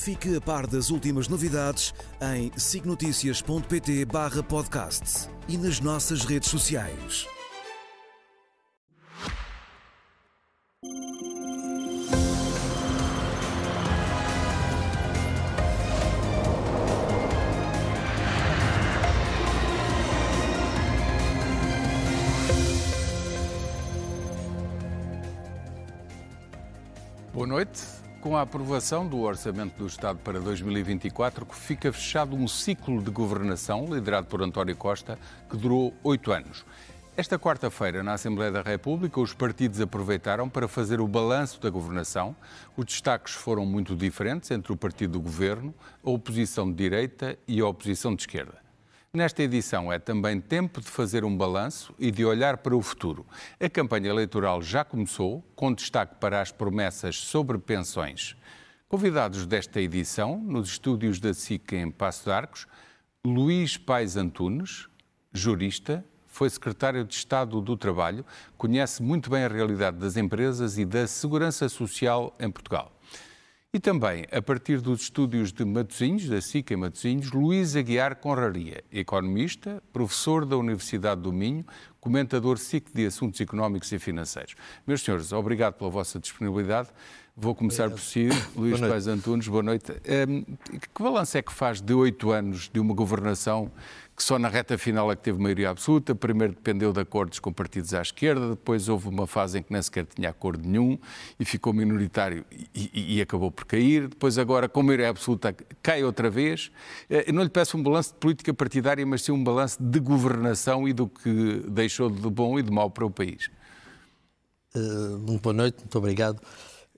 Fique a par das últimas novidades em signoticias.pt barra podcast e nas nossas redes sociais. Boa noite. Com a aprovação do Orçamento do Estado para 2024, fica fechado um ciclo de governação liderado por António Costa, que durou oito anos. Esta quarta-feira, na Assembleia da República, os partidos aproveitaram para fazer o balanço da governação. Os destaques foram muito diferentes entre o partido do governo, a oposição de direita e a oposição de esquerda. Nesta edição é também tempo de fazer um balanço e de olhar para o futuro. A campanha eleitoral já começou, com destaque para as promessas sobre pensões. Convidados desta edição, nos estúdios da SIC em Passo de Arcos, Luís Pais Antunes, jurista, foi secretário de Estado do Trabalho, conhece muito bem a realidade das empresas e da segurança social em Portugal. E também, a partir dos estúdios de Matosinhos, da SICA em Matosinhos, Luís Aguiar Conraria, economista, professor da Universidade do Minho, comentador SIC de Assuntos Económicos e Financeiros. Meus senhores, obrigado pela vossa disponibilidade. Vou começar obrigado. por si, Luís Pais Antunes, boa noite. Um, que balanço é que faz de oito anos de uma governação que só na reta final é que teve maioria absoluta. Primeiro dependeu de acordos com partidos à esquerda, depois houve uma fase em que nem sequer tinha acordo nenhum e ficou minoritário e, e, e acabou por cair. Depois, agora, com maioria absoluta, cai outra vez. Eh, eu não lhe peço um balanço de política partidária, mas sim um balanço de governação e do que deixou de bom e de mau para o país. Uh, boa noite, muito obrigado.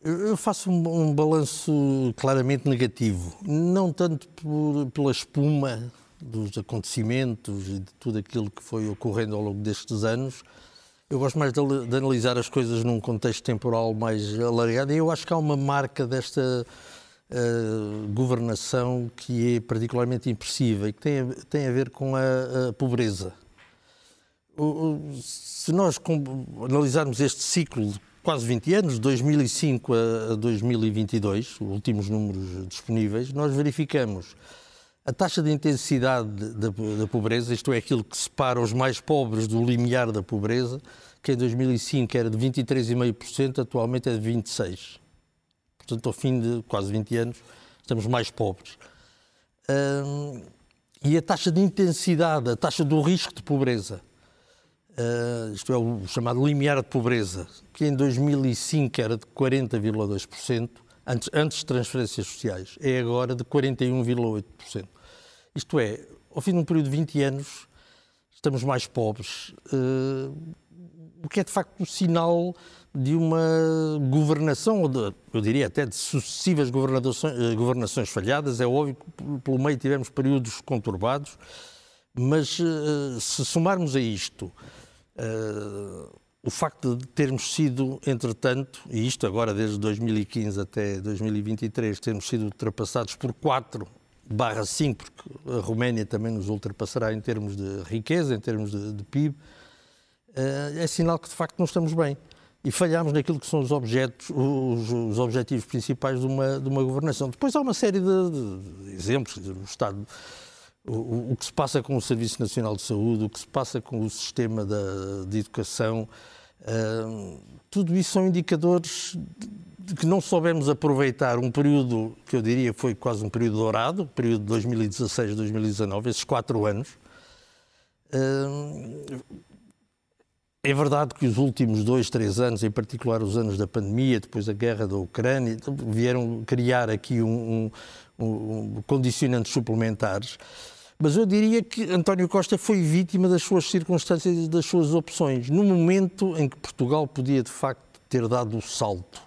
Eu faço um, um balanço claramente negativo, não tanto por, pela espuma dos acontecimentos e de tudo aquilo que foi ocorrendo ao longo destes anos. Eu gosto mais de, de analisar as coisas num contexto temporal mais alargado e eu acho que há uma marca desta uh, governação que é particularmente impressiva e que tem a, tem a ver com a, a pobreza. O, o, se nós com, analisarmos este ciclo de quase 20 anos, 2005 a, a 2022, os últimos números disponíveis, nós verificamos a taxa de intensidade da, da, pobreza, isto é, aquilo que separa os mais pobres do limiar da pobreza, que em 2005 era de 23,5%, atualmente é de 26%. Portanto, ao fim de quase 20 anos, estamos mais pobres. Hum, e a taxa de intensidade, a taxa do risco de pobreza, uh, isto é, o chamado limiar de pobreza, que em 2005 era de 40,2%, antes, antes de transferências sociais, é agora de 41,8%. Isto é, ao fim de um período de 20 anos, estamos mais pobres, uh, o que é de facto um sinal de uma governação, ou de, eu diria até de sucessivas governações, eh, governações falhadas. É óbvio que pelo meio tivemos períodos conturbados, mas uh, se somarmos a isto o facto de termos sido, entretanto, e isto agora desde 2015 até 2023, termos sido ultrapassados por 4 barra 5, porque a Roménia também nos ultrapassará em termos de riqueza, em termos de, de PIB, eh, é sinal que de facto não estamos bem. E falhamos naquilo que são os objetos, os, os objetivos principais de uma, de uma governação. Depois há uma série de, de exemplos, o Estado o, o, que se passa com o Serviço Nacional de Saúde, o que se passa com o sistema da, de educação, uh, tudo isso são indicadores de que não soubemos aproveitar um período que eu diria foi quase um período dourado, período de 2016-2019, esses quatro anos. Uh, é verdade que os últimos dois, três anos, em particular os anos da pandemia, depois a guerra da Ucrânia, vieram criar aqui um, condicionantes suplementares. Mas eu diria que António Costa foi vítima das suas circunstâncias e das suas opções, no momento em que Portugal podia, de facto, ter dado o salto,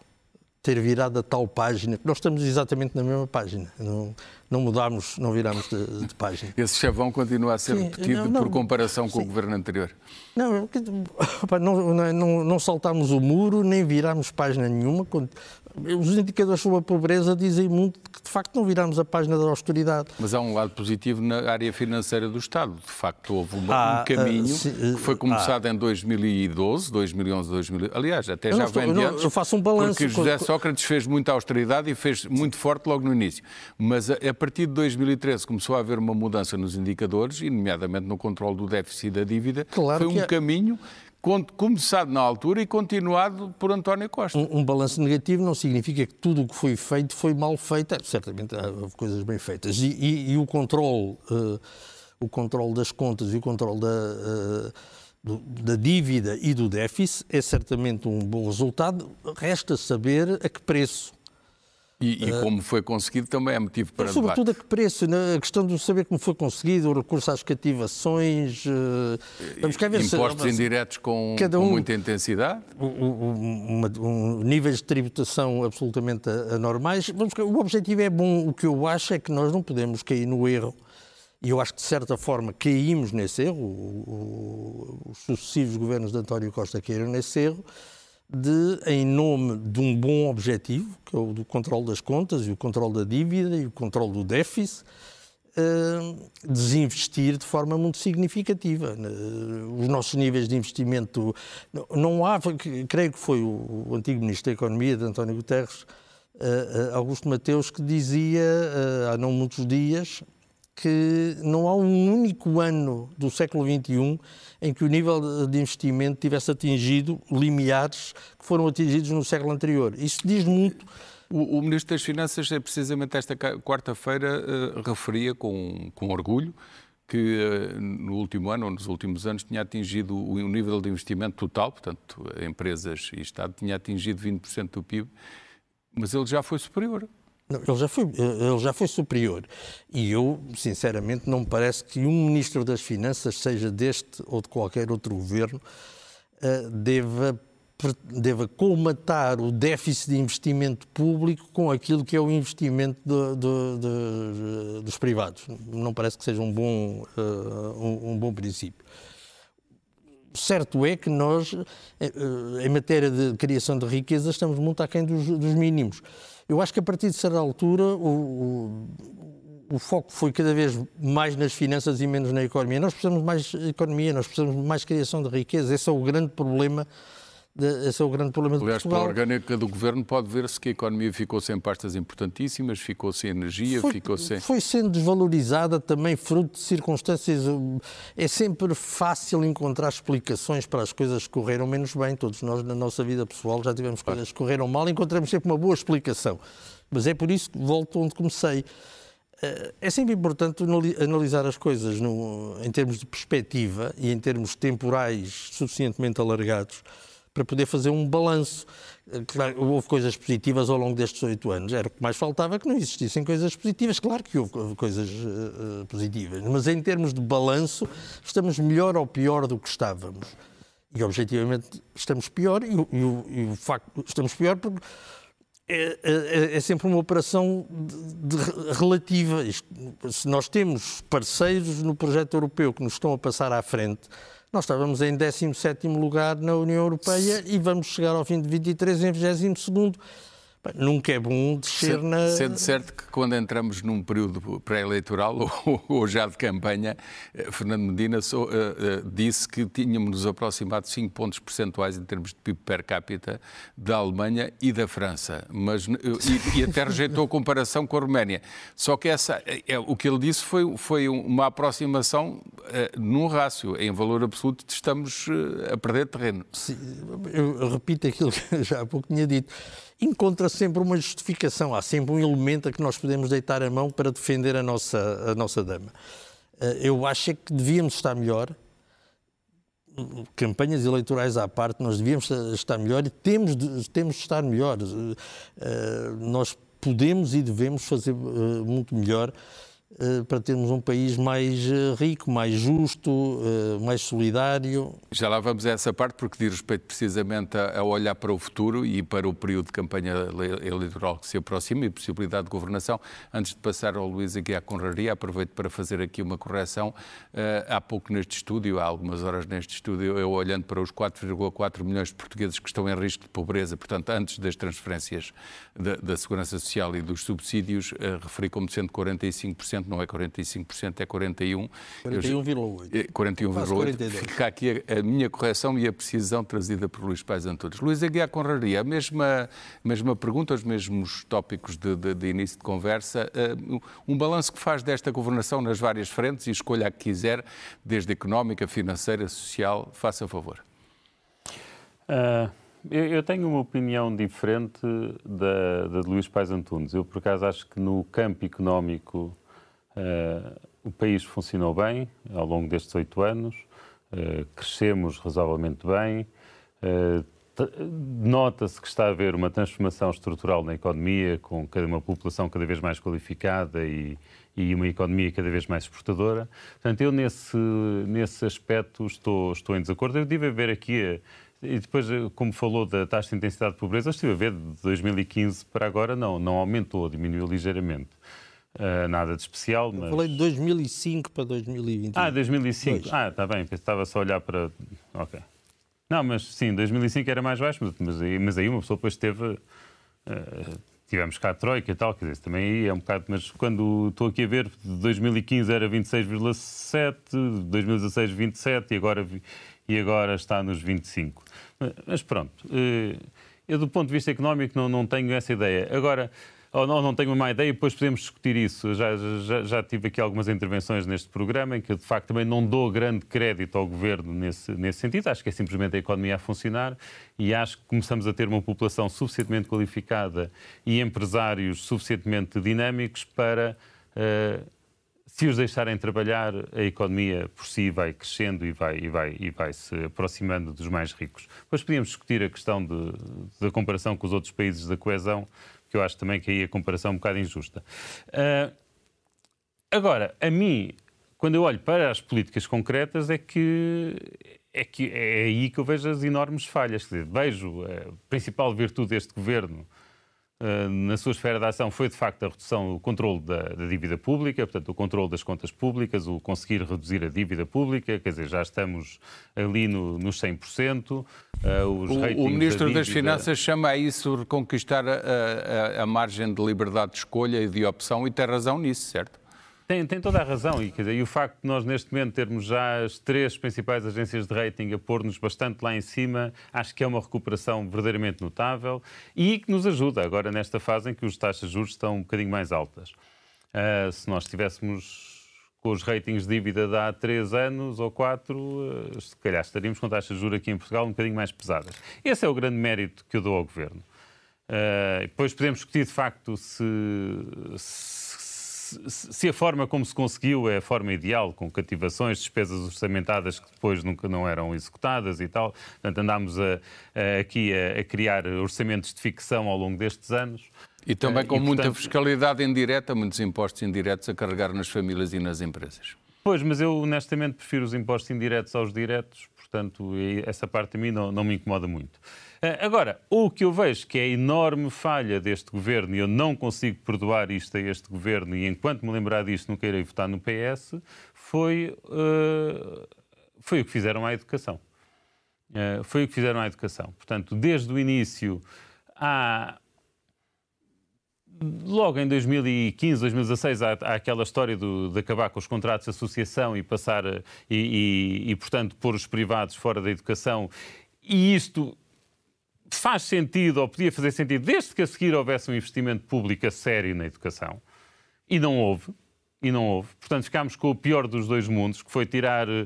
ter virado a tal página. Nós estamos exatamente na mesma página. Não, não mudámos, não virámos de, de página. Esse chavão continua a ser sim, repetido não, não, por comparação sim. com o governo anterior. Não, não, não, não saltámos o muro, nem virámos página nenhuma. Os indicadores sobre a pobreza dizem muito que, de facto, não virámos a página da austeridade. Mas há um lado positivo na área financeira do Estado. De facto, houve um, ah, um caminho se, uh, que foi começado ah, em 2012, 2011, 2000. Aliás, até já estou, vem de antes. Eu faço um balanço. Porque José Sócrates fez muita austeridade e fez muito forte logo no início. Mas a partir de 2013 começou a haver uma mudança nos indicadores, e nomeadamente no controle do déficit e da dívida. Claro foi um caminho começado na altura e continuado por António Costa. Um, um balanço negativo não significa que tudo o que foi feito foi mal feito. Certamente houve coisas bem feitas. E, e, e o controle, uh, o controle das contas e o controle da, uh, do, da dívida e do déficit é certamente um bom resultado. Resta saber a que preço. E, e, como foi conseguido também é motivo para Sobretudo debate. a que preço, né? a questão de saber como foi conseguido, o recurso às cativações, uh, vamos cá ver Impostos se, indiretos com, um, com, muita intensidade? Um, um, um, níveis de tributação absolutamente anormais. Vamos, o objetivo é bom, o que eu acho é que nós não podemos cair no erro, e eu acho que de certa forma caímos nesse erro, os sucessivos governos de António Costa caíram nesse erro, de, em nome de um bom objetivo, que é o do controle das contas e o controle da dívida e o controle do déficit, uh, desinvestir de forma muito significativa. Uh, os nossos níveis de investimento. Não há, creio que foi o, antigo Ministro da Economia, de António Guterres, uh, Augusto Mateus, que dizia há não muitos dias que não há um único ano do século XXI em que o nível de investimento tivesse atingido limiares que foram atingidos no século anterior. Isso diz muito. O, o Ministro das Finanças, é precisamente esta quarta-feira, uh, referia com, com orgulho que uh, no último ano ou nos últimos anos tinha atingido o, o nível de investimento total, portanto, empresas e Estado, tinha atingido 20% do PIB, mas ele já foi superior. Não, ele, já foi, ele já foi superior. E eu, sinceramente, não me parece que um Ministro das Finanças, seja deste ou de qualquer outro governo, uh, deva, deva colmatar o déficit de investimento público com aquilo que é o investimento de, de, de, dos privados. Não parece que seja um bom, um, um bom princípio certo é que nós, eh, em matéria de criação de riqueza, estamos muito aquém dos, dos mínimos. Eu acho que a partir de certa altura o, o, o, foco foi cada vez mais nas finanças e menos na economia. Nós precisamos mais economia, nós precisamos mais criação de riqueza. Esse é o grande problema esse é o grande problema Aliás, de Portugal. pela orgânica do governo pode ver-se que a economia ficou sem pastas importantíssimas, ficou sem energia, foi, ficou sem... Foi sendo desvalorizada também fruto de circunstâncias... É sempre fácil encontrar explicações para as coisas que correram menos bem. Todos nós, na nossa vida pessoal, já tivemos claro. coisas que correram mal, encontramos sempre uma boa explicação. Mas é por isso que volto onde comecei. Eh, é sempre importante analisar as coisas no, em termos de perspectiva e em termos temporais suficientemente alargados para poder fazer um balanço. Claro, houve coisas positivas ao longo destes oito anos. Era o que mais faltava que não existissem coisas positivas. Claro que houve coisas uh, positivas, mas em termos de balanço, estamos melhor ou pior do que estávamos. E objetivamente estamos pior, e, e, e o facto estamos pior porque é, é, é, sempre uma operação de, de relativa. Isto, se nós temos parceiros no projeto europeu que nos estão a passar à frente, nós estávamos em 17 lugar na União Europeia e vamos chegar ao fim de 23 em 22 Nunca é bom descer sendo, na. Sendo certo que quando entramos num período pré-eleitoral ou, ou, já de campanha, eh, Fernando Medina uh, uh, disse que tínhamos nos aproximado 5 pontos percentuais em termos de PIB per capita da Alemanha e da França. Mas, e, e até rejeitou a comparação com a Roménia. Só que essa, é, o que ele disse foi, foi uma aproximação num rácio. Em valor absoluto, estamos a perder terreno. Sim, eu repito aquilo que já há pouco tinha dito encontra sempre uma justificação, há sempre um elemento a que nós podemos deitar a mão para defender a nossa, a nossa dama. Eh, eu acho é que devíamos estar melhor, campanhas eleitorais à parte, nós devíamos estar melhor e temos de, temos de estar melhor. Eh, nós podemos e devemos fazer eh, muito melhor para termos um país mais eh, rico, mais justo, eh, mais solidário. Já lá vamos a essa parte, porque diz respeito precisamente a, olhar para o futuro e para o período de campanha eleitoral que se aproxima e possibilidade de governação. Antes de passar ao Luís aqui à Conraria, aproveito para fazer aqui uma correção. Há pouco neste estúdio, há algumas horas neste estúdio, eu olhando para os 4,4 milhões de portugueses que estão em risco de pobreza, portanto, antes das transferências da, da Segurança Social e dos subsídios, referi como sendo 45% não é 45%, é 41%. 41,8%. 41,8%. Fica aqui a, a, minha correção e a precisão trazida por Luís Pais Antunes. Luís Aguiar Conraria, a mesma, mesma pergunta, os mesmos tópicos de, de, de início de conversa. Uh, um balanço que faz desta governação nas várias frentes e escolha a que quiser, desde económica, financeira, social, faça favor. Uh... Eu tenho uma opinião diferente da, da de Luís Pais Antunes. Eu, por acaso, acho que no campo económico Uh, o país funcionou bem ao longo destes oito anos, uh, crescemos razoavelmente bem, uh, nota-se que está a haver uma transformação estrutural na economia, com uma população cada vez mais qualificada e, e uma economia cada vez mais exportadora. Portanto, eu nesse, nesse aspecto estou, estou em desacordo. Eu estive a ver aqui e depois, como falou da taxa de intensidade de pobreza, estive a ver de 2015 para agora, não, não aumentou, diminuiu ligeiramente. Uh, nada de especial, mas... Eu falei de 2005 para 2021. Ah, 2005. Dois. Ah, está bem, estava só a olhar para... Ok. Não, mas sim, 2005 era mais baixo, mas, aí, mas aí uma pessoa depois teve... Uh, tivemos cá a Troika e tal, quer dizer, também aí é um bocado... Mas quando estou aqui a ver, de 2015 era 26,7, 2016 27 e agora, e agora está nos 25. Mas pronto, uh, eu do ponto de vista económico não, não tenho essa ideia. Agora ou não, não tenho uma má ideia, depois podemos discutir isso. Já, já, já, tive aqui algumas intervenções neste programa em que eu, de facto, também não dou grande crédito ao governo nesse, nesse sentido. Acho que é simplesmente a economia a funcionar e acho que começamos a ter uma população suficientemente qualificada e empresários suficientemente dinâmicos para. Uh, se os deixarem trabalhar, a economia por si vai crescendo e vai, e vai, e vai se aproximando dos mais ricos. Depois podíamos discutir a questão da comparação com os outros países da coesão, que eu acho também que aí a comparação é um bocado injusta. Uh, agora, a mim, quando eu olho para as políticas concretas, é que é, que é aí que eu vejo as enormes falhas. Quer dizer, vejo a principal virtude deste governo eh, na sua esfera de ação foi de facto a redução, o controle da, da, dívida pública, portanto, o controle das contas públicas, o conseguir reduzir a dívida pública, quer dizer, já estamos ali no, nos 100%. Uh, eh, os o, o Ministro da dívida... das Finanças chama a isso reconquistar a, a, a margem de liberdade de escolha e de opção, e tem razão nisso, certo? Tem, tem toda a razão. E, dizer, e, o facto de nós, neste momento, termos já as três principais agências de rating a pôr-nos bastante lá em cima, acho que é uma recuperação verdadeiramente notável e que nos ajuda agora nesta fase em que os taxas de juros estão um bocadinho mais altas. Uh, se nós tivéssemos com os ratings de dívida de há três anos ou quatro, uh, se calhar estaríamos com taxas de juros aqui em Portugal um bocadinho mais pesadas. Esse é o grande mérito que eu dou ao Governo. Uh, depois podemos discutir, de facto, se, se se a forma como se conseguiu é a forma ideal, com cativações, despesas orçamentadas que depois nunca não eram executadas e tal, portanto andámos a, a, aqui a, a, criar orçamentos de ficção ao longo destes anos. E também eh, com e, muita portanto, fiscalidade indireta, muitos impostos indiretos a carregar nas famílias e nas empresas. Pois, mas eu honestamente prefiro os impostos indiretos aos diretos, portanto essa parte a mim não, não me incomoda muito. Eh, agora, o que eu vejo que é a enorme falha deste governo, e eu não consigo perdoar isto a este governo, e enquanto me lembrar disto não queira votar no PS, foi, uh, foi o que fizeram à educação. Uh, foi o que fizeram à educação. Portanto, desde o início há. Logo em 2015, 2016, há, há aquela história do, de acabar com os contratos de associação e passar, e, e, e, portanto, pôr os privados fora da educação. E isto faz sentido, ou podia fazer sentido, desde que a seguir houvesse um investimento público a sério na educação. E não houve. E não houve. Portanto, ficámos com o pior dos dois mundos, que foi tirar, uh,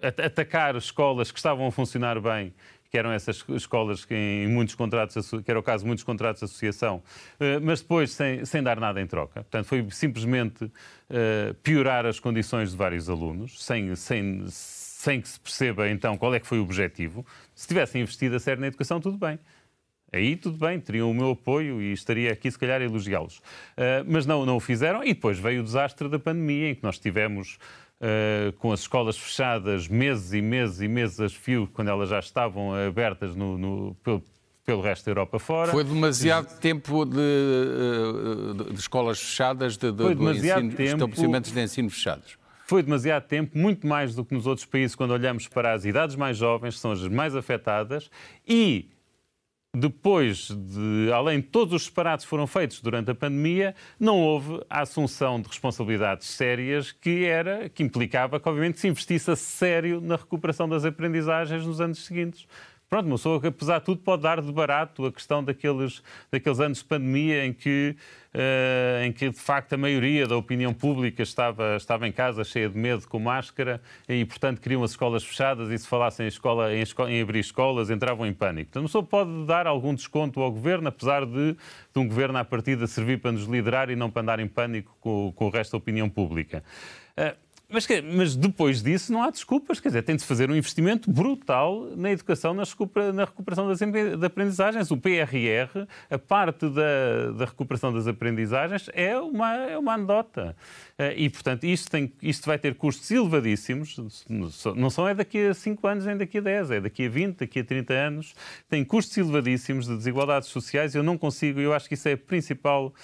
atacar escolas que estavam a funcionar bem que eram essas escolas que em muitos contratos, que era o caso de muitos contratos de associação, eh, mas depois sem, sem dar nada em troca. Portanto, foi simplesmente uh, piorar as condições de vários alunos, sem, sem, sem que se perceba então qual é que foi o objetivo. Se tivessem investido a sério na educação, tudo bem. Aí tudo bem, teriam o meu apoio e estaria aqui se calhar a elogiá-los. Uh, mas não, não o fizeram e depois veio o desastre da pandemia em que nós tivemos Uh, com as escolas fechadas meses e meses e meses a fio, quando elas já estavam abertas no, no, pelo, pelo resto da Europa fora. Foi demasiado tempo de, de, de, escolas fechadas, de, de, Foi demasiado ensino, tempo, estabelecimentos de ensino fechados. Foi demasiado tempo, muito mais do que nos outros países, quando olhamos para as idades mais jovens, que são as mais afetadas, e depois de, além de todos os separados foram feitos durante a pandemia, não houve a assunção de responsabilidades sérias que era, que implicava que, obviamente, se investisse a sério na recuperação das aprendizagens nos anos seguintes. Pronto, uma pessoa que, apesar de tudo, pode dar de barato a questão daqueles, daqueles anos de pandemia em que, uh, em que, de facto, a maioria da opinião pública estava, estava em casa cheia de medo com máscara e, portanto, queriam as escolas fechadas e se falassem em, escola, em, em abrir escolas entravam em pânico. Portanto, uma pessoa pode dar algum desconto ao governo, apesar de, de um governo à partida servir para nos liderar e não para andar em pânico com, com o resto da opinião pública. Uh, mas, mas, depois disso não há desculpas, quer dizer, tem de fazer um investimento brutal na educação, na, recuperação das aprendizagens. O PRR, a parte da, da recuperação das aprendizagens, é uma, é uma anedota. Eh, e, portanto, isto, tem, isto vai ter custos elevadíssimos, não são é daqui a 5 anos nem daqui a 10, é daqui a 20, daqui a 30 anos. Tem custos elevadíssimos de desigualdades sociais. Eu não consigo, eu acho que isso é a principal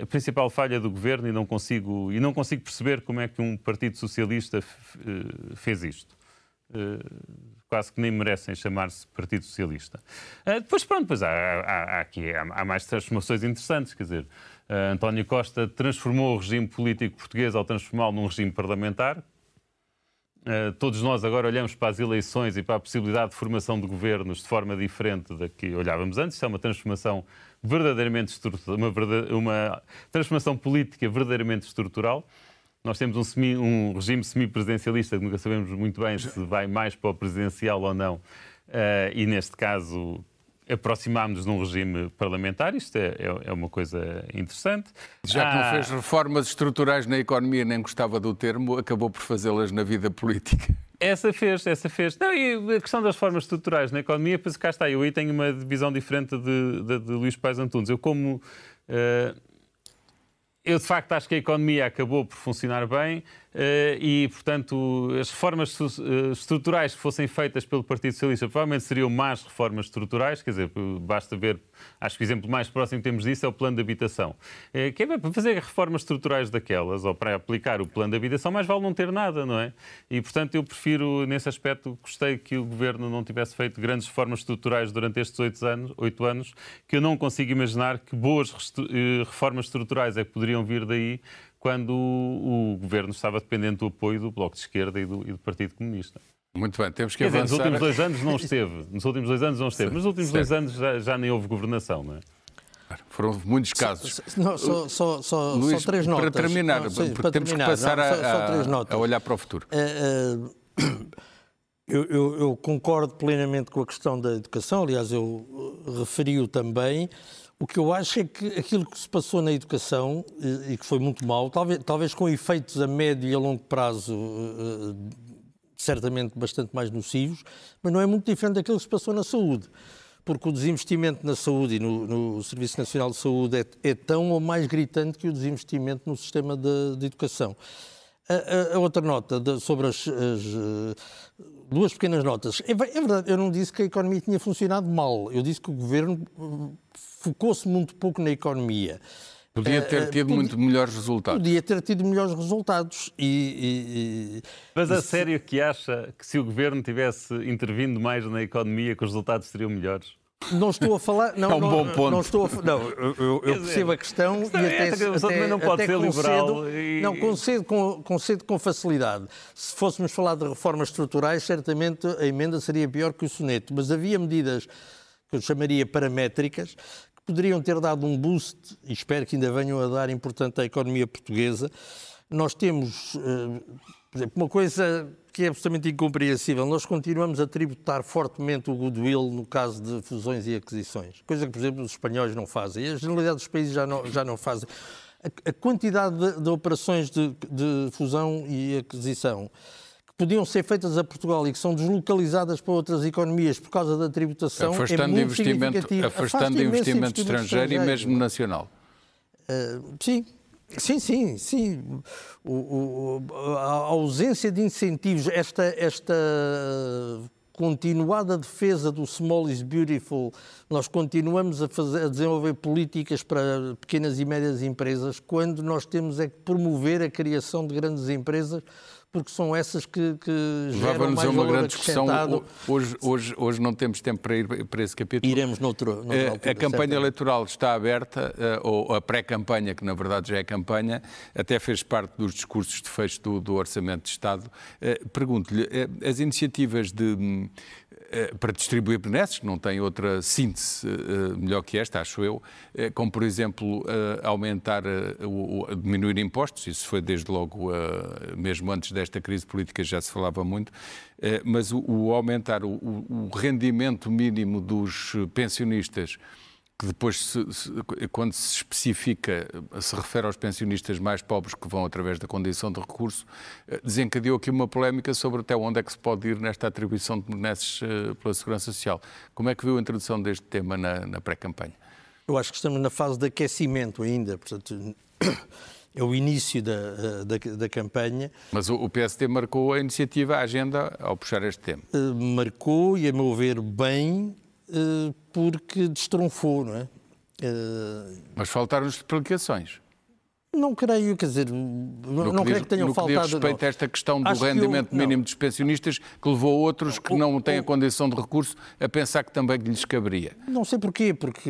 a principal falha do governo e não consigo e não consigo perceber como é que um partido socialista uh, fez isto. Uh, quase que nem merecem chamar-se Partido Socialista. depois, pronto, pois há, há, há aqui há, há, mais transformações interessantes, quer dizer, António Costa transformou o regime político português ao transformá-lo num regime parlamentar, todos nós agora olhamos para as eleições e para a possibilidade de formação de governos de forma diferente da que olhávamos antes. Isso é uma transformação verdadeiramente estrutural, uma, uma, transformação política verdadeiramente estrutural. Nós temos um, semi, um regime semipresidencialista que nunca sabemos muito bem se vai mais para o presidencial ou não. Uh, e neste caso aproximámos-nos de um regime parlamentar, isto é, é, é, uma coisa interessante. Já que não fez reformas estruturais na economia, nem gostava do termo, acabou por fazê-las na vida política. Essa fez, essa fez. Não, e a questão das reformas estruturais na economia, pois cá está, eu aí tenho uma visão diferente de, de, de Luís Pais Antunes. Eu como... Uh, eu, de facto, acho que a economia acabou por funcionar bem, e, portanto, as reformas eh, estruturais que fossem feitas pelo Partido Socialista provavelmente seriam más reformas estruturais, quer dizer, basta ver, acho que o exemplo mais próximo que temos disso é o plano de habitação. Eh, que é para fazer reformas estruturais daquelas, ou para aplicar o plano de habitação, mais vale não ter nada, não é? E, portanto, eu prefiro, nesse aspecto, gostei que o Governo não tivesse feito grandes reformas estruturais durante estes oito anos, anos que eu não consigo imaginar que boas reformas estruturais é que poderiam vir daí quando o, governo estava dependente do apoio do Bloco de Esquerda e do, e do Partido Comunista. Muito bem, temos que Quer avançar. Dizer, nos últimos dois anos não esteve. Nos últimos dois anos não esteve. Mas nos últimos certo. dois anos já, já, nem houve governação, não é? Foram muitos casos. Não, só, só, só, Luís, só três notas. Para terminar, não, sim, para temos terminar, que passar não, a, a, a, olhar para o futuro. Uh, uh, eu, eu, eu, concordo plenamente com a questão da educação, aliás, eu referi-o também. O que eu acho é que aquilo que se passou na educação, e que foi muito mal, talvez, talvez com efeitos a médio e a longo prazo eh, certamente bastante mais nocivos, mas não é muito diferente daquilo que se passou na saúde. Porque o desinvestimento na saúde e no, no Serviço Nacional de Saúde é, é, tão ou mais gritante que o desinvestimento no sistema de, de educação. A, a, a, outra nota de, sobre as, as, eh, duas pequenas notas. É, é, verdade, eu não disse que a economia tinha funcionado mal. Eu disse que o governo focou-se muito pouco na economia. Podia ter eh, tido podia, muito melhores resultados. Podia ter tido melhores resultados. E, e, e Mas a sério que acha que se o governo tivesse intervindo mais na economia, que os resultados seriam melhores? Não estou a falar. Não, é um não, bom ponto. Não estou a, não, eu, eu percebo a questão e até, é, até, não pode até ser liberal. E... Não, concedo com, concedo com facilidade. Se fôssemos falar de reformas estruturais, certamente a emenda seria pior que o soneto. Mas havia medidas que eu chamaria paramétricas, poderiam ter dado um boost, e espero que ainda venham a dar, importante à economia portuguesa. Nós temos, eh, por exemplo, uma coisa que é absolutamente incompreensível. Nós continuamos a tributar fortemente o goodwill no caso de fusões e aquisições, coisa que, por exemplo, os espanhóis não fazem. E a generalidade dos países já não, já não fazem. A, a quantidade de, de operações de, de, fusão e aquisição podiam ser feitas a Portugal e que são deslocalizadas para outras economias por causa da tributação afastando é muito investimento, afastando Afasta investimento estrangeiro, e mesmo nacional. Uh, sim, Sim, sim, sim. O, o, a ausência de incentivos, esta, esta continuada defesa do small is beautiful, nós continuamos a, fazer, a desenvolver políticas para pequenas e médias empresas, quando nós temos é que promover a criação de grandes empresas porque são essas que, que geram mais a uma grande discussão. Hoje, hoje, hoje não temos tempo para ir para esse capítulo. Iremos noutro. noutra eh, altura, a campanha certamente. eleitoral está aberta, eh, ou a pré-campanha, que na verdade já é campanha, até fez parte dos discursos de fecho do, do Orçamento de Estado. Eh, pergunto-lhe, as iniciativas de para distribuir benesses, não tem outra síntese eh, melhor que esta, acho eu, eh, como por exemplo aumentar, diminuir impostos, isso foi desde logo, mesmo antes desta crise política já se falava muito, mas o aumentar o rendimento mínimo dos pensionistas que depois, se, se, quando se especifica, se refere aos pensionistas mais pobres que vão através da condição de recurso, eh, desencadeou aqui uma polémica sobre até onde é que se pode ir nesta atribuição de benesses eh, pela Segurança Social. Como é que viu a introdução deste tema na, na pré-campanha? Eu acho que estamos na fase de aquecimento ainda, portanto, é o início da, eh, da, da, campanha. Mas o, o PSD marcou a iniciativa, a agenda, ao puxar este tema? Marcou, e a meu ver, bem, porque destronfou, não é? Eh, Mas faltaram explicações. Não creio, quer dizer, não, não creio que tenham no faltado. Que respeito a esta questão do Acho rendimento eu, mínimo dos pensionistas, que levou outros que não têm a condição de recurso a pensar que também lhes caberia. Não sei porquê, porque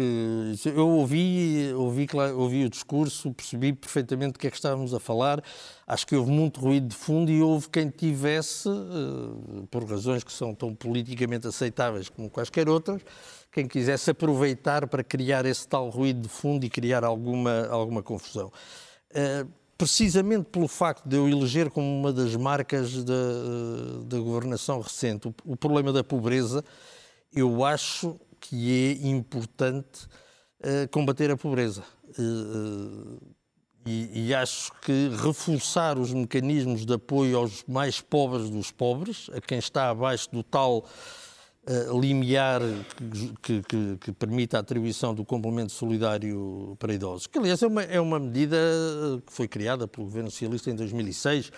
eu ouvi, ouvi, ouvi o discurso, percebi perfeitamente do que é que estávamos a falar. Acho que houve muito ruído de fundo e houve quem tivesse, eh, por razões que são tão politicamente aceitáveis como quaisquer outras, quem quisesse aproveitar para criar esse tal ruído de fundo e criar alguma, alguma confusão. Eh, precisamente pelo facto de eu eleger como uma das marcas da, da governação recente o, o, problema da pobreza, eu acho que é importante uh, combater a pobreza. Uh, e, e, acho que reforçar os mecanismos de apoio aos mais pobres dos pobres, a quem está abaixo do tal uh, limiar que, que, que, permite a atribuição do complemento solidário para idosos, que aliás é uma, é uma medida que foi criada pelo governo socialista em 2006,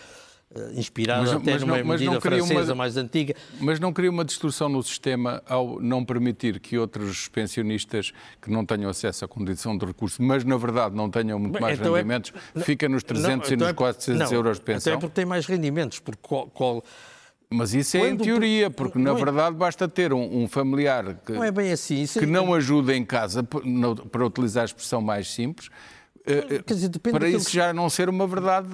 eh, inspirada mas, até mas numa não, medida francesa uma, mais antiga. Mas não cria uma distorção no sistema ao não permitir que outros pensionistas que não tenham acesso à condição de recurso, mas na verdade não tenham muito mais então é- rendimentos, é, fica nos 300 não, então e nos 400 é, euros de pensão? Até porque tem mais rendimentos, porque qual, qual mas isso é em teoria, porque na é- verdade basta ter um, um familiar que não, é bem assim. que é... não ajuda em casa, para utilizar a expressão mais simples, eh, dizer, para isso que... já não ser uma verdade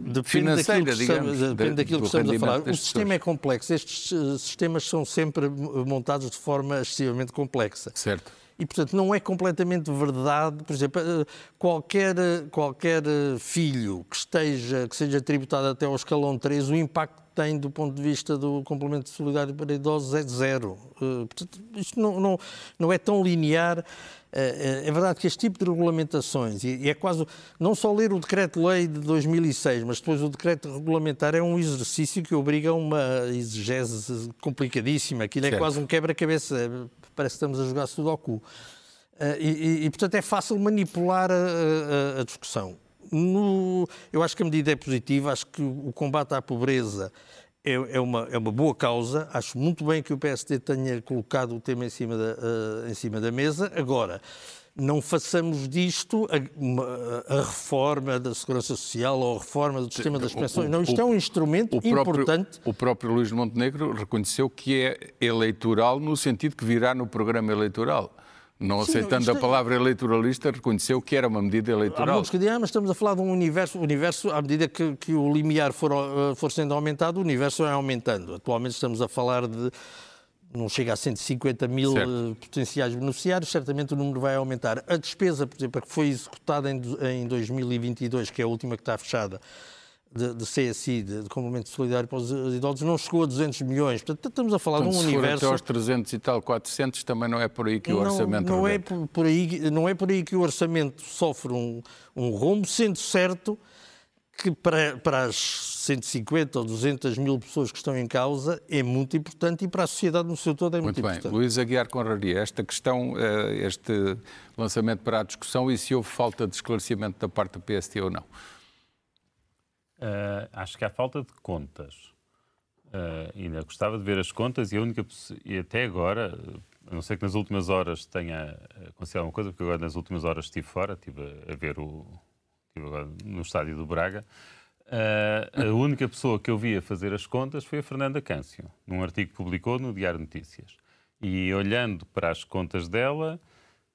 de, financeira, digamos. depende daquilo que estamos a falar. O sistema é complexo. Estes eh, sistemas são sempre montados de forma excessivamente complexa. Certo. E, portanto, não é completamente verdade, por exemplo, eh, qualquer, qualquer filho que, esteja, que seja tributado até ao escalão 3, o impacto tem do ponto de vista do complemento de solidariedade para idosos é zero. Uh, portanto, isto não, não, não é tão linear. Uh, é verdade que este tipo de regulamentações, e, é quase, não só ler o decreto-lei de 2006, mas depois o decreto regulamentar é um exercício que obriga a uma exegese complicadíssima. Aquilo é certo. quase um quebra-cabeça, parece que estamos a jogar sudoku. E, e, e, portanto, é fácil manipular a, a, a discussão. No, eu acho que a medida é positiva, acho que o combate à pobreza é, é, uma, é uma boa causa. Acho muito bem que o PSD tenha colocado o tema em cima da, uh, em cima da mesa. Agora, não façamos disto a, uma, a, reforma da Segurança Social ou a reforma do sistema das pensões. Não, isto é um instrumento o importante. o próprio Luís Montenegro reconheceu que é eleitoral no sentido que virá no programa eleitoral não Sim, aceitando a é- palavra eleitoralista, reconheceu que era uma medida eleitoral. Há muitos que dizem, ah, mas estamos a falar de um universo, universo à medida que, que o limiar for, uh, for sendo aumentado, o universo é aumentando. Atualmente estamos a falar de não chega a 150 mil certo. Uh, potenciais beneficiários, certamente o número vai aumentar. A despesa, por exemplo, que foi executada em, em 2022, que é a última que está fechada, de, de CSI, de, de complemento solidário para os idosos, não chegou a 200 milhões. Portanto, estamos a falar então, de um se universo... Se até aos 300 e tal, 400, também não é por aí que o não, orçamento... Não é por, aí, não é por aí que o orçamento sofre um, um rombo, sendo certo que para, para as 150 ou 200 mil pessoas que estão em causa é muito importante e para a sociedade no seu todo é muito, muito importante. bem. Luís Aguiar Conraria, esta questão, eh, este lançamento para a discussão e se houve falta de esclarecimento da parte do PST ou não? Uh, acho que há falta de contas. Uh, ainda gostava de ver as contas e a única e até agora, a não ser que nas últimas horas tenha acontecido alguma coisa, porque agora nas últimas horas estive fora, estive a, a ver o estive agora no estádio do Braga. Uh, a única pessoa que eu vi a fazer as contas foi a Fernanda Câncio, num artigo que publicou no Diário Notícias. E olhando para as contas dela,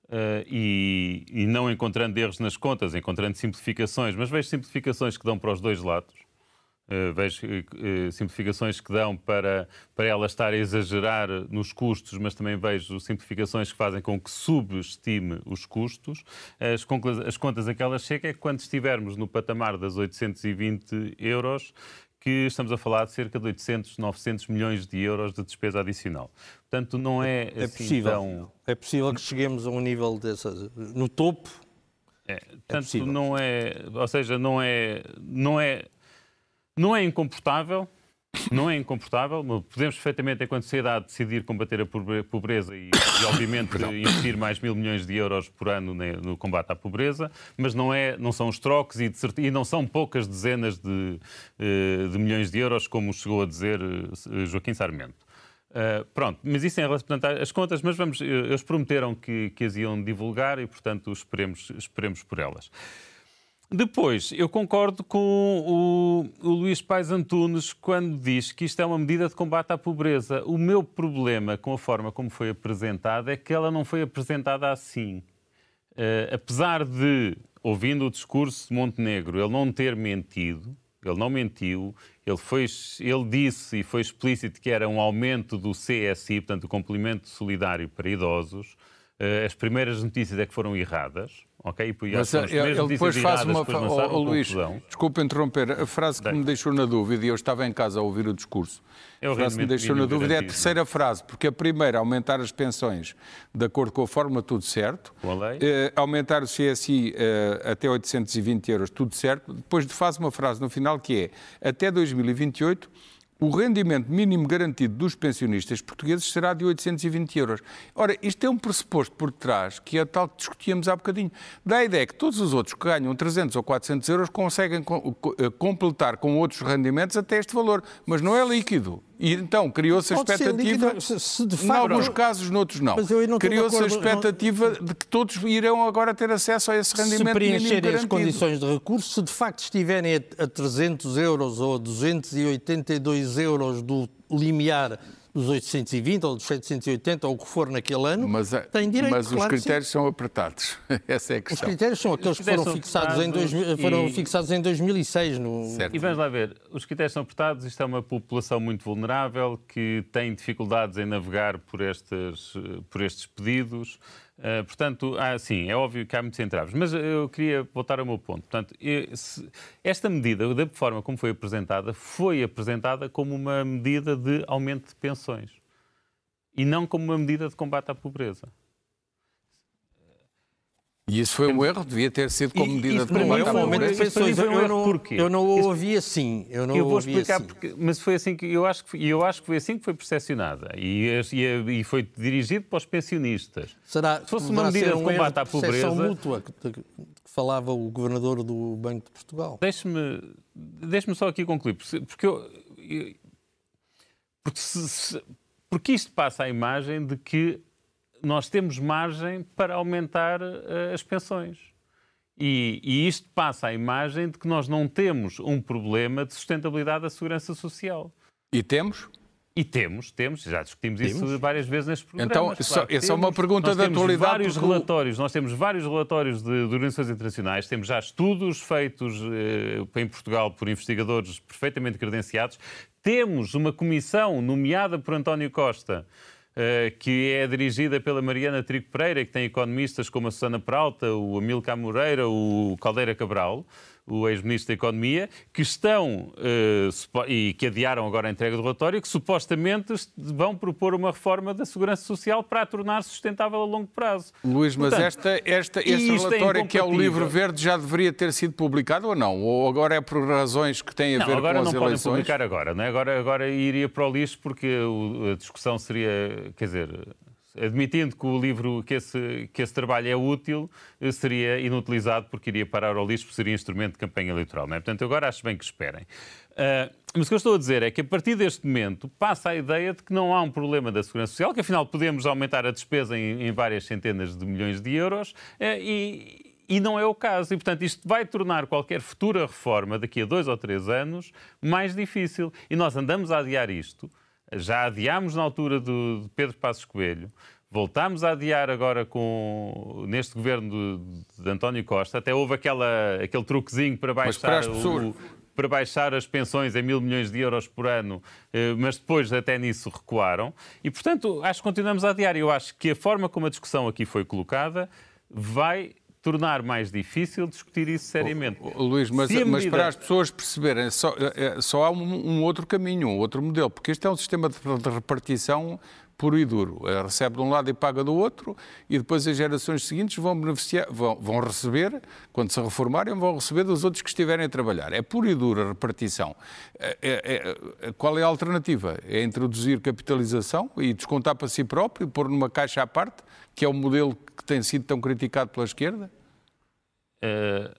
Uh, e, e, não encontrando erros nas contas, encontrando simplificações, mas vejo simplificações que dão para os dois lados. Uh, vejo uh, simplificações que dão para, para ela estar a exagerar nos custos, mas também vejo simplificações que fazem com que subestime os custos. As, as contas a que ela chega é que quando estivermos no patamar das 820 euros, que estamos a falar de cerca de 800, 900 milhões de euros de despesa adicional. Portanto, não é, é assim possível. tão... É possível que cheguemos a um nível dessa, no topo. É, portanto, é não é, ou seja, não é, não é, não é incomportável, não é incomportável, podemos perfeitamente, enquanto sociedade, decidir combater a pobreza e, e obviamente, investir mais mil milhões de euros por ano no combate à pobreza, mas não, é, não são os trocos e, de, e não são poucas dezenas de, eh, de, milhões de euros, como chegou a dizer eh, Joaquim Sarmento. Uh, pronto, mas isso em relação portanto, às contas, mas vamos, eles prometeram que, que as iam divulgar e, portanto, esperemos, esperemos por elas. Depois, eu concordo com o, o Luís Pais Antunes quando diz que isto é uma medida de combate à pobreza. O meu problema com a forma como foi apresentada é que ela não foi apresentada assim. Uh, apesar de, ouvindo o discurso de Montenegro, ele não ter mentido, ele não mentiu, ele, foi, ele disse e foi explícito que era um aumento do CSI, portanto, o complemento solidário para idosos. Uh, as primeiras notícias é que foram erradas. Ok? Mas ele, ele depois faz uma. Oh, oh, Luís, desculpa interromper. A frase que me deixou na dúvida, e eu estava em casa a ouvir o discurso, é a frase que me deixou na dúvida é a terceira frase, porque a primeira, aumentar as pensões de acordo com a forma, tudo certo. Com a lei. Eh, aumentar o CSI eh, até 820 euros, tudo certo. Depois faz uma frase no final que é até 2028 o rendimento mínimo garantido dos pensionistas portugueses será de 820 euros. Ora, isto é um pressuposto por trás, que é tal que discutíamos há bocadinho. Dá a ideia que todos os outros que ganham 300 ou 400 euros conseguem eh, completar com outros rendimentos até este valor, mas não é líquido. E então criou-se a expectativa, em alguns casos, noutros não. criou-se a expectativa de que todos irão agora ter acesso a esse rendimento Se preencherem as condições de recurso, se de facto estiverem a 300 euros ou a 282 euros do limiar dos 820 ou dos 780 ou o que for naquele ano, mas, é, tem direito. Mas claro os critérios são apertados. Essa é a questão. Os critérios são aqueles que foram, fixados em, dois, e... foram fixados em 2006. No... Certo. E vamos lá ver, os critérios são apertados, isto é uma população muito vulnerável que tem dificuldades em navegar por estes, por estes pedidos. Uh, portanto, ah, sim, é óbvio que há muitos entraves, mas eu queria voltar ao meu ponto. Portanto, eu, se, esta medida, da forma como foi apresentada, foi apresentada como uma medida de aumento de pensões e não como uma medida de combate à pobreza. E isso foi um erro, devia ter sido como medida de combate à pobreza. Eu, não, eu não o ouvi assim. Eu, não eu vou ouvi explicar, assim. porque, mas foi assim que eu acho que, eu acho que foi assim que foi percepcionada e, e, e foi dirigido para os pensionistas. Será, Se fosse uma medida um de combate à pobreza. mútua que, que, falava o governador do Banco de Portugal. Deixe-me deixe só aqui concluir, porque eu, porque, se, se, porque isto passa a imagem de que nós temos margem para aumentar uh, as pensões. E, e, isto passa a imagem de que nós não temos um problema de sustentabilidade da segurança social. E temos? E temos, temos, já discutimos temos? isso várias vezes neste programa. Então, claro, essa é uma pergunta de atualidade. Vários porque... relatórios, nós temos vários relatórios de, de organizações internacionais, temos já estudos feitos eh, em Portugal por investigadores perfeitamente credenciados, temos uma comissão nomeada por António Costa que é dirigida pela Mariana Trigo Pereira, que tem economistas como a Susana Peralta, o Amilcar Moreira, o Caldeira Cabral, o ex-ministro da Economia, que estão uh, e que adiaram agora a entrega do relatório, que supostamente vão propor uma reforma da segurança social para a tornar sustentável a longo prazo. Luís, mas Portanto, esta, esta, este é relatório é que é o livro verde já deveria ter sido publicado ou não? Ou agora é por razões que têm a não, ver com as eleições? Agora não podem publicar agora, não é? agora, agora iria para o lixo porque a discussão seria, quer dizer, admitindo que o livro, que esse, que esse trabalho é útil, eh, seria inutilizado porque iria parar ao lixo, seria instrumento de campanha eleitoral. Não é? Portanto, agora acho bem que esperem. Uh, mas o que eu estou a dizer é que a partir deste momento passa a ideia de que não há um problema da segurança social, que afinal podemos aumentar a despesa em, em várias centenas de milhões de euros uh, e, e não é o caso. E, portanto, isto vai tornar qualquer futura reforma daqui a dois ou três anos mais difícil. E nós andamos a adiar isto já adiámos na altura do, de Pedro Passos Coelho, voltámos a adiar agora com, neste governo de, de António Costa, até houve aquela, aquele truquezinho para baixar o, para baixar as pensões em mil milhões de euros por ano, eh, mas depois até nisso recuaram. E, portanto, acho que continuamos a adiar. Eu acho que a forma como a discussão aqui foi colocada vai tornar mais difícil discutir isso seriamente. Oh, Luís, mas, medida... mas, para as pessoas perceberem, só, é, é, só há um, um, outro caminho, um outro modelo, porque este é um sistema de, de repartição puro e duro. É, recebe de um lado e paga do outro, e depois as gerações seguintes vão beneficiar, vão, vão receber, quando se reformarem, vão receber dos outros que estiverem a trabalhar. É puro e duro a repartição. É, é, é, qual é a alternativa? É introduzir capitalização e descontar para si próprio, pôr numa caixa à parte, que é o modelo que tem sido tão criticado pela esquerda? Uh,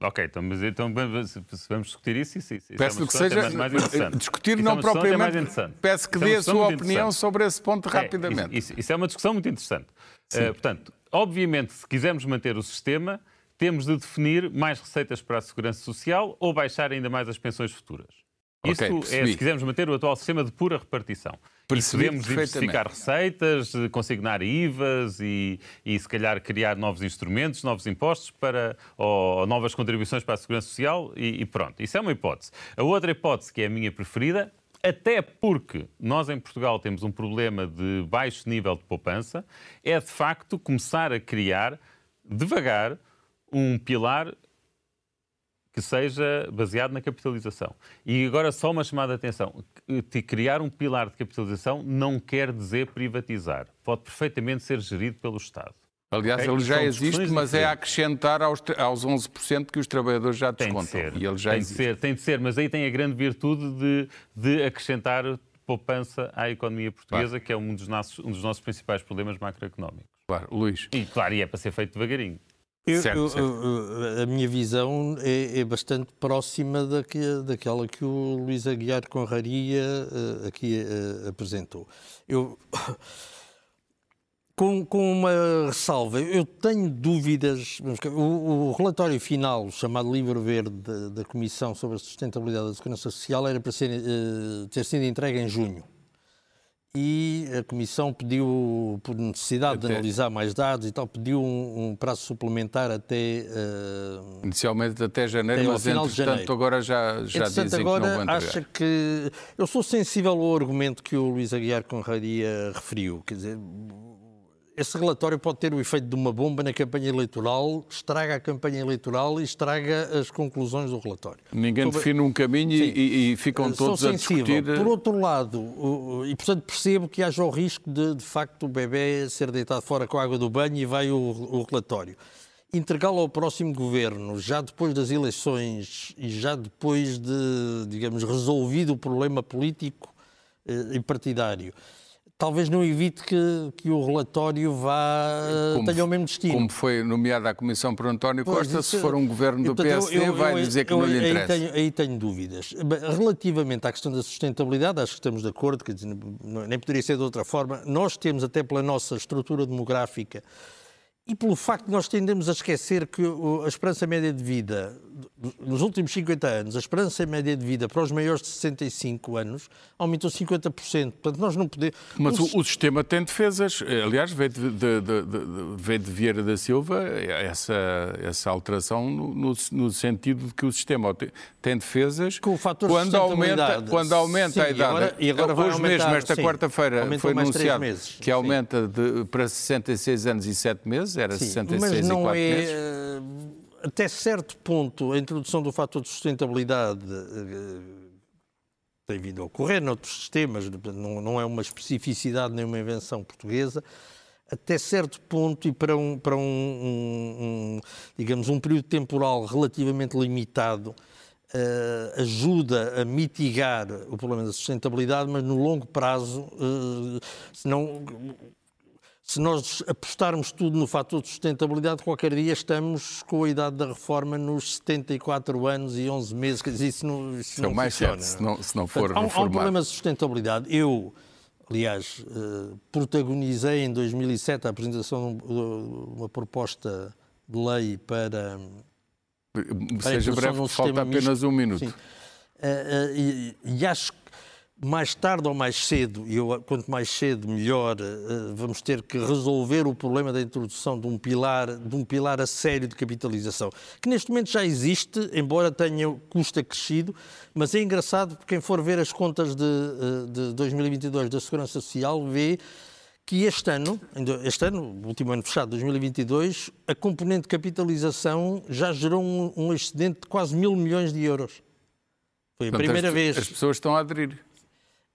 ok, então, mas então vamos discutir isso, isso, isso Peço é que seja mais, interessante. discutir não é propriamente. Peço que dê a sua opinião sobre esse ponto rapidamente. É, isso, isso, é uma discussão muito interessante. Uh, portanto, obviamente, se quisermos manter o sistema, temos de definir mais receitas para a segurança social ou baixar ainda mais as pensões futuras. Okay, é se quisermos manter o atual sistema de pura repartição. Podemos diversificar receitas, consignar IVAs e, e, se calhar, criar novos instrumentos, novos impostos para, ou, ou novas contribuições para a Segurança Social e, e pronto. Isso é uma hipótese. A outra hipótese, que é a minha preferida, até porque nós em Portugal temos um problema de baixo nível de poupança, é de facto começar a criar, devagar, um pilar que seja baseado na capitalização. E agora só uma chamada de atenção. Criar um pilar de capitalização não quer dizer privatizar. Pode perfeitamente ser gerido pelo Estado. Aliás, okay? ele já existe, mas é acrescentar aos, aos 11% que os trabalhadores já descontam. Tem de ser, e ele já tem, existe. De ser, tem de ser, mas aí tem a grande virtude de, de acrescentar poupança à economia portuguesa, claro. que é um dos, nossos, um dos nossos principais problemas macroeconómicos. Claro, Luís. E claro, e é para ser feito devagarinho. Eu, certo, eu, certo. a minha visão é, é bastante próxima que, daquela que o Luís Aguiar Conraria uh, aqui uh, apresentou. Eu, com, com, uma ressalva, eu tenho dúvidas. O, o, relatório final, chamado Livro Verde da, da, Comissão sobre a Sustentabilidade da Segurança Social, era para ser, uh, ter sido entregue em junho e a Comissão pediu, por necessidade até... de analisar mais dados e tal, pediu um, um prazo suplementar até... Uh, Inicialmente até janeiro, até mas entretanto agora já, já dizem agora que não vão acha que... Eu sou sensível ao argumento que o Luís Aguiar Conraria referiu, quer dizer, esse relatório pode ter o efeito de uma bomba na campanha eleitoral, estraga a campanha eleitoral e estraga as conclusões do relatório. Ninguém Sobre... define um caminho e, e, ficam todos Sou sensível. a discutir... Por outro lado, e portanto percebo que haja o risco de, de facto, o bebê ser deitado fora com a água do banho e vai o, o relatório. Entregá-lo ao próximo governo, já depois das eleições e já depois de, digamos, resolvido o problema político eh, e partidário, talvez não evite que, que o relatório vá como, tenha o mesmo destino. Como foi nomeada a Comissão por António Costa, pois, se for um governo do portanto, PSD, eu, eu, vai dizer que não lhe interessa. Aí tenho, aí tenho, dúvidas. Relativamente à questão da sustentabilidade, acho que estamos de acordo, dizer, nem poderia ser de outra forma. Nós temos, até pela nossa estrutura demográfica, e pelo facto de nós tendemos a esquecer que a esperança média de vida, nos últimos 50 anos, a esperança média de vida para os maiores de 65 anos aumentou 50%. Portanto, nós não podemos. Mas o, o sistema tem defesas. Aliás, veio de, de, de, de Vieira da Silva essa, essa alteração no, no, sentido de que o sistema tem defesas com o fator quando aumenta, quando aumenta sim, a idade. E agora, e agora Hoje aumentar, mesmo, esta quarta-feira, foi anunciado que aumenta para 66 anos e 7 meses era Sim, 66 mas não e 4 é, meses. Eh, até certo ponto, a introdução do fator de sustentabilidade uh, tem vindo a ocorrer noutros sistemas, não, não é uma especificidade nem uma invenção portuguesa, até certo ponto e para um, para um, um, um digamos, um período temporal relativamente limitado, uh, ajuda a mitigar o problema da sustentabilidade, mas no longo prazo, uh, se, não, se nós apostarmos tudo no fator de sustentabilidade, qualquer dia estamos com a idade da reforma nos 74 anos e 11 meses. Quer dizer, isso não, isso não mais funciona. Certo, se não, se não for Portanto, há, há um problema de sustentabilidade. Eu Aliás, eh, protagonizei em 2007 a apresentação de uma proposta de lei para. Seja breve, um falta apenas misto. um minuto. Sim. Eh, eh, e, e acho que mais tarde ou mais cedo, e eu, quanto mais cedo melhor, eh, vamos ter que resolver o problema da introdução de um pilar, de um pilar a sério de capitalização, que neste momento já existe, embora tenha custo acrescido, mas é engraçado porque quem for ver as contas de, eh, de 2022 da Segurança Social vê que este ano, este ano, último ano fechado, 2022, a componente de capitalização já gerou um, um excedente de quase mil milhões de euros. Foi a Portanto, primeira as, vez. As pessoas estão a aderir.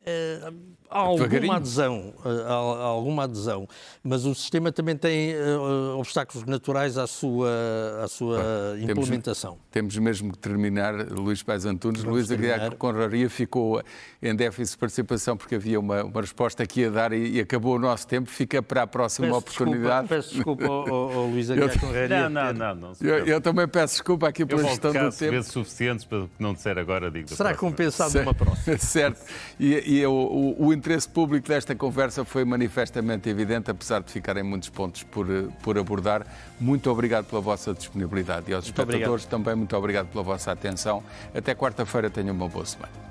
Uh, há alguma adesão, uh, há, há, alguma adesão, mas o sistema também tem uh, obstáculos naturais à sua, à sua implementação. Temos, temos, mesmo que terminar, Luís Pais Antunes. Luís Aguiar Conraria ficou em déficit de participação porque havia uma, uma resposta que ia dar e, e, acabou o nosso tempo. Fica para a próxima peço oportunidade. Desculpa, peço desculpa ao, ao Luís Aguiar Conraria. Não, não, não. não eu, eu, também peço desculpa aqui pela gestão do tempo. vezes suficientes para não disser agora, digo. Será compensado numa próxima. certo. E, e o, o, o, interesse público desta conversa foi manifestamente evidente, apesar de ficarem muitos pontos por, por abordar. Muito obrigado pela vossa disponibilidade e aos muito espectadores obrigado. também muito obrigado pela vossa atenção. Até quarta-feira, tenham uma boa semana.